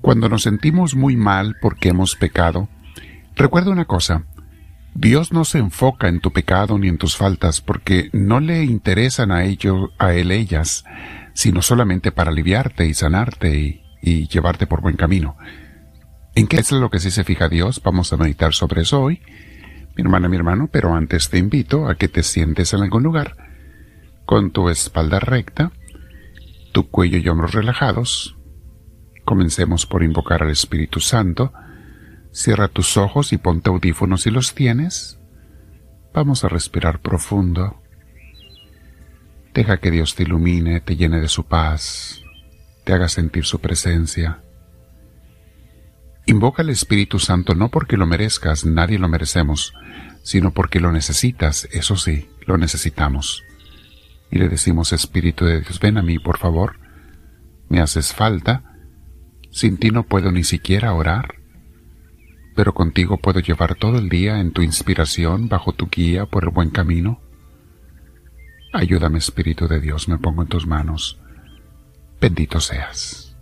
Cuando nos sentimos muy mal porque hemos pecado, recuerda una cosa, Dios no se enfoca en tu pecado ni en tus faltas porque no le interesan a ello, a él ellas, sino solamente para aliviarte y sanarte y, y llevarte por buen camino. ¿En qué es lo que sí se fija Dios? Vamos a meditar sobre eso hoy, mi hermana, mi hermano, pero antes te invito a que te sientes en algún lugar, con tu espalda recta, tu cuello y hombros relajados. Comencemos por invocar al Espíritu Santo. Cierra tus ojos y ponte audífonos si los tienes. Vamos a respirar profundo. Deja que Dios te ilumine, te llene de su paz, te haga sentir su presencia. Invoca al Espíritu Santo no porque lo merezcas, nadie lo merecemos, sino porque lo necesitas, eso sí, lo necesitamos. Y le decimos, Espíritu de Dios, ven a mí, por favor, me haces falta, sin ti no puedo ni siquiera orar, pero contigo puedo llevar todo el día en tu inspiración, bajo tu guía, por el buen camino. Ayúdame, Espíritu de Dios, me pongo en tus manos. Bendito seas.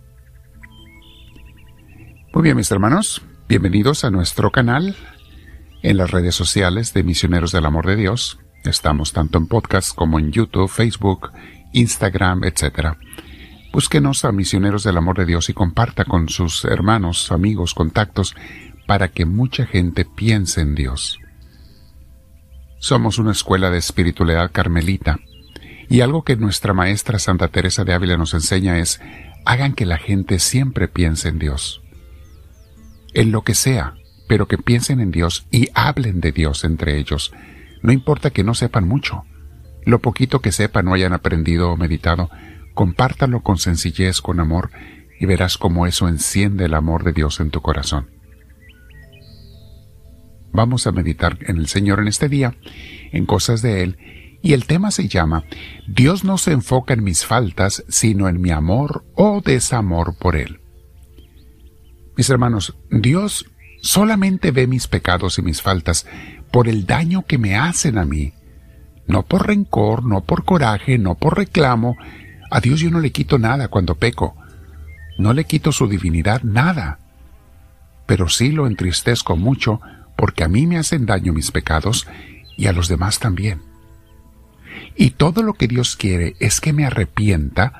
Muy bien, mis hermanos, bienvenidos a nuestro canal en las redes sociales de Misioneros del Amor de Dios. Estamos tanto en podcast como en YouTube, Facebook, Instagram, etc. Búsquenos a Misioneros del Amor de Dios y comparta con sus hermanos, amigos, contactos, para que mucha gente piense en Dios. Somos una escuela de espiritualidad carmelita, y algo que nuestra maestra Santa Teresa de Ávila nos enseña es, hagan que la gente siempre piense en Dios en lo que sea, pero que piensen en Dios y hablen de Dios entre ellos. No importa que no sepan mucho. Lo poquito que sepan o hayan aprendido o meditado, compártalo con sencillez, con amor, y verás cómo eso enciende el amor de Dios en tu corazón. Vamos a meditar en el Señor en este día, en cosas de Él, y el tema se llama Dios no se enfoca en mis faltas, sino en mi amor o desamor por Él. Mis hermanos, Dios solamente ve mis pecados y mis faltas por el daño que me hacen a mí. No por rencor, no por coraje, no por reclamo. A Dios yo no le quito nada cuando peco. No le quito su divinidad, nada. Pero sí lo entristezco mucho porque a mí me hacen daño mis pecados y a los demás también. Y todo lo que Dios quiere es que me arrepienta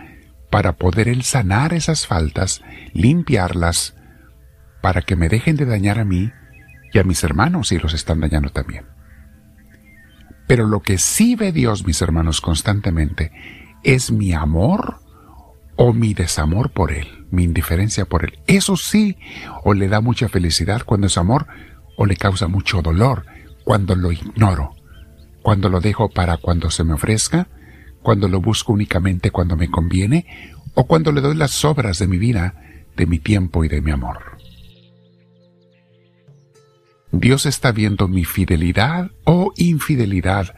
para poder Él sanar esas faltas, limpiarlas, para que me dejen de dañar a mí y a mis hermanos si los están dañando también. Pero lo que sí ve Dios, mis hermanos, constantemente, es mi amor o mi desamor por Él, mi indiferencia por Él. Eso sí, o le da mucha felicidad cuando es amor, o le causa mucho dolor cuando lo ignoro, cuando lo dejo para cuando se me ofrezca, cuando lo busco únicamente cuando me conviene, o cuando le doy las sobras de mi vida, de mi tiempo y de mi amor. Dios está viendo mi fidelidad o infidelidad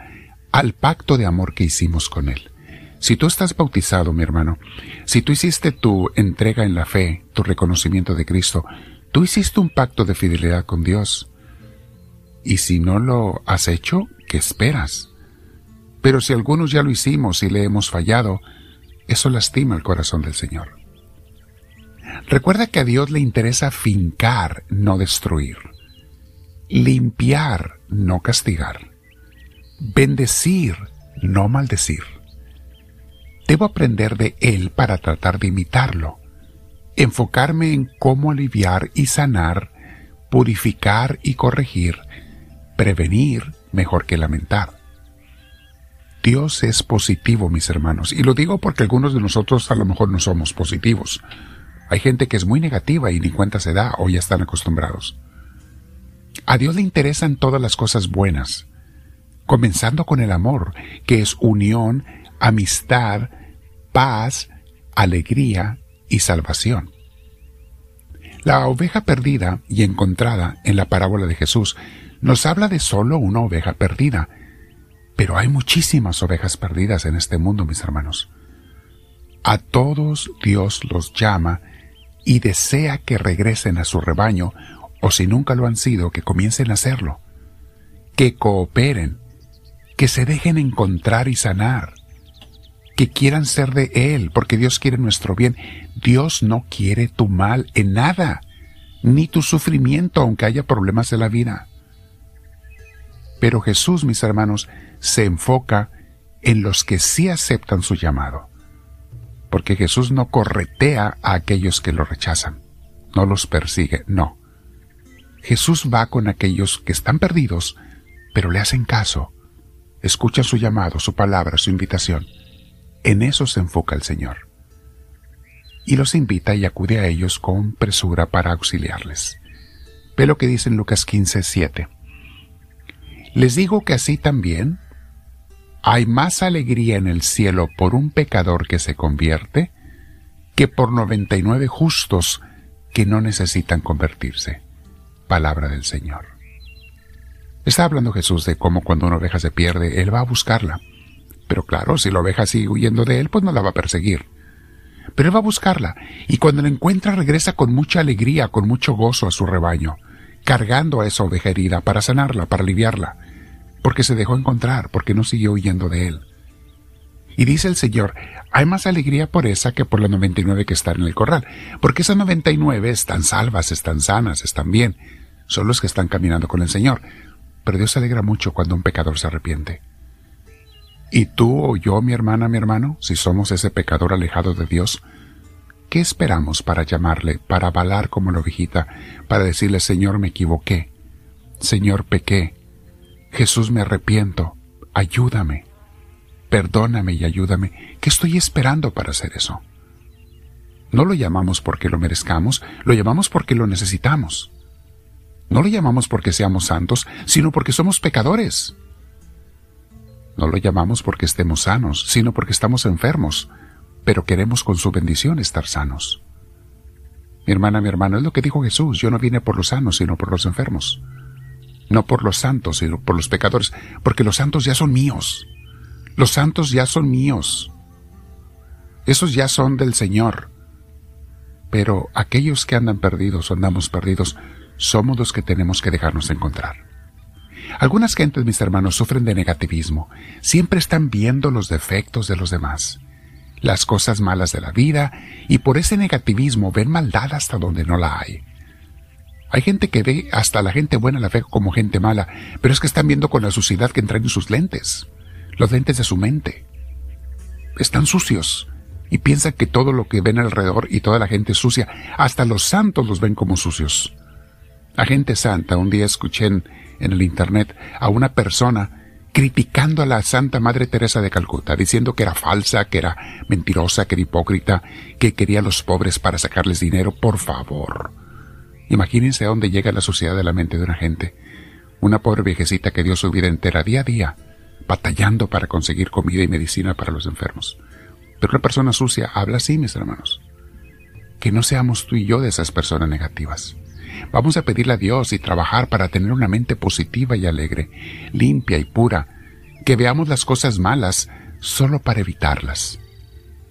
al pacto de amor que hicimos con Él. Si tú estás bautizado, mi hermano, si tú hiciste tu entrega en la fe, tu reconocimiento de Cristo, tú hiciste un pacto de fidelidad con Dios. Y si no lo has hecho, ¿qué esperas? Pero si algunos ya lo hicimos y le hemos fallado, eso lastima el corazón del Señor. Recuerda que a Dios le interesa fincar, no destruir limpiar, no castigar, bendecir, no maldecir. Debo aprender de Él para tratar de imitarlo, enfocarme en cómo aliviar y sanar, purificar y corregir, prevenir mejor que lamentar. Dios es positivo, mis hermanos, y lo digo porque algunos de nosotros a lo mejor no somos positivos. Hay gente que es muy negativa y ni cuenta se da o ya están acostumbrados. A Dios le interesan todas las cosas buenas, comenzando con el amor, que es unión, amistad, paz, alegría y salvación. La oveja perdida y encontrada en la parábola de Jesús nos habla de solo una oveja perdida, pero hay muchísimas ovejas perdidas en este mundo, mis hermanos. A todos Dios los llama y desea que regresen a su rebaño o si nunca lo han sido, que comiencen a hacerlo, que cooperen, que se dejen encontrar y sanar, que quieran ser de Él, porque Dios quiere nuestro bien. Dios no quiere tu mal en nada, ni tu sufrimiento, aunque haya problemas de la vida. Pero Jesús, mis hermanos, se enfoca en los que sí aceptan su llamado, porque Jesús no corretea a aquellos que lo rechazan, no los persigue, no. Jesús va con aquellos que están perdidos, pero le hacen caso, escuchan su llamado, su palabra, su invitación. En eso se enfoca el Señor. Y los invita y acude a ellos con presura para auxiliarles. Ve lo que dice en Lucas 15, 7. Les digo que así también hay más alegría en el cielo por un pecador que se convierte que por 99 justos que no necesitan convertirse. Palabra del Señor. Está hablando Jesús de cómo cuando una oveja se pierde, Él va a buscarla. Pero claro, si la oveja sigue huyendo de Él, pues no la va a perseguir. Pero Él va a buscarla, y cuando la encuentra regresa con mucha alegría, con mucho gozo a su rebaño, cargando a esa oveja herida para sanarla, para aliviarla, porque se dejó encontrar, porque no siguió huyendo de Él. Y dice el Señor, hay más alegría por esa que por las 99 que están en el corral, porque esas 99 están salvas, están sanas, están bien, son los que están caminando con el Señor. Pero Dios se alegra mucho cuando un pecador se arrepiente. Y tú o yo, mi hermana, mi hermano, si somos ese pecador alejado de Dios, ¿qué esperamos para llamarle, para avalar como la ovejita, para decirle, Señor, me equivoqué, Señor, pequé, Jesús, me arrepiento, ayúdame, perdóname y ayúdame? ¿Qué estoy esperando para hacer eso? No lo llamamos porque lo merezcamos, lo llamamos porque lo necesitamos. No lo llamamos porque seamos santos, sino porque somos pecadores. No lo llamamos porque estemos sanos, sino porque estamos enfermos, pero queremos con su bendición estar sanos. Mi hermana, mi hermano, es lo que dijo Jesús, yo no vine por los sanos, sino por los enfermos. No por los santos, sino por los pecadores, porque los santos ya son míos. Los santos ya son míos. Esos ya son del Señor. Pero aquellos que andan perdidos o andamos perdidos, somos los que tenemos que dejarnos encontrar. Algunas gentes, mis hermanos, sufren de negativismo. Siempre están viendo los defectos de los demás, las cosas malas de la vida, y por ese negativismo ven maldad hasta donde no la hay. Hay gente que ve hasta la gente buena la fe como gente mala, pero es que están viendo con la suciedad que entra en sus lentes, los lentes de su mente. Están sucios y piensan que todo lo que ven alrededor y toda la gente sucia, hasta los santos los ven como sucios. La gente santa, un día escuché en, en el Internet a una persona criticando a la Santa Madre Teresa de Calcuta, diciendo que era falsa, que era mentirosa, que era hipócrita, que quería a los pobres para sacarles dinero. Por favor. Imagínense a dónde llega la sociedad de la mente de una gente. Una pobre viejecita que dio su vida entera día a día, batallando para conseguir comida y medicina para los enfermos. Pero una persona sucia habla así, mis hermanos. Que no seamos tú y yo de esas personas negativas. Vamos a pedirle a Dios y trabajar para tener una mente positiva y alegre, limpia y pura, que veamos las cosas malas solo para evitarlas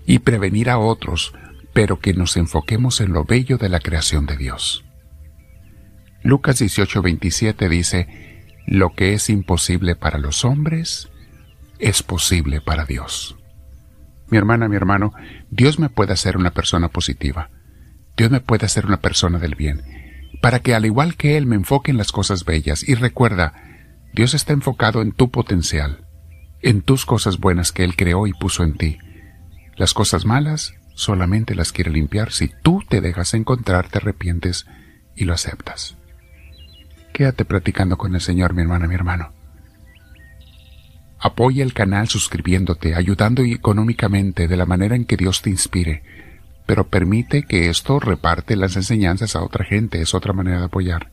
y prevenir a otros, pero que nos enfoquemos en lo bello de la creación de Dios. Lucas 18:27 dice, lo que es imposible para los hombres es posible para Dios. Mi hermana, mi hermano, Dios me puede hacer una persona positiva. Dios me puede hacer una persona del bien para que al igual que Él me enfoque en las cosas bellas. Y recuerda, Dios está enfocado en tu potencial, en tus cosas buenas que Él creó y puso en ti. Las cosas malas solamente las quiere limpiar si tú te dejas encontrar, te arrepientes y lo aceptas. Quédate practicando con el Señor, mi hermana, mi hermano. Apoya el canal suscribiéndote, ayudando económicamente de la manera en que Dios te inspire pero permite que esto reparte las enseñanzas a otra gente, es otra manera de apoyar,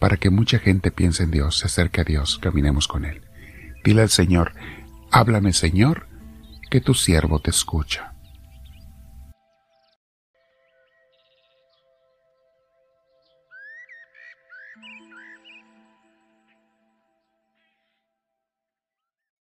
para que mucha gente piense en Dios, se acerque a Dios, caminemos con Él. Dile al Señor, háblame Señor, que tu siervo te escucha.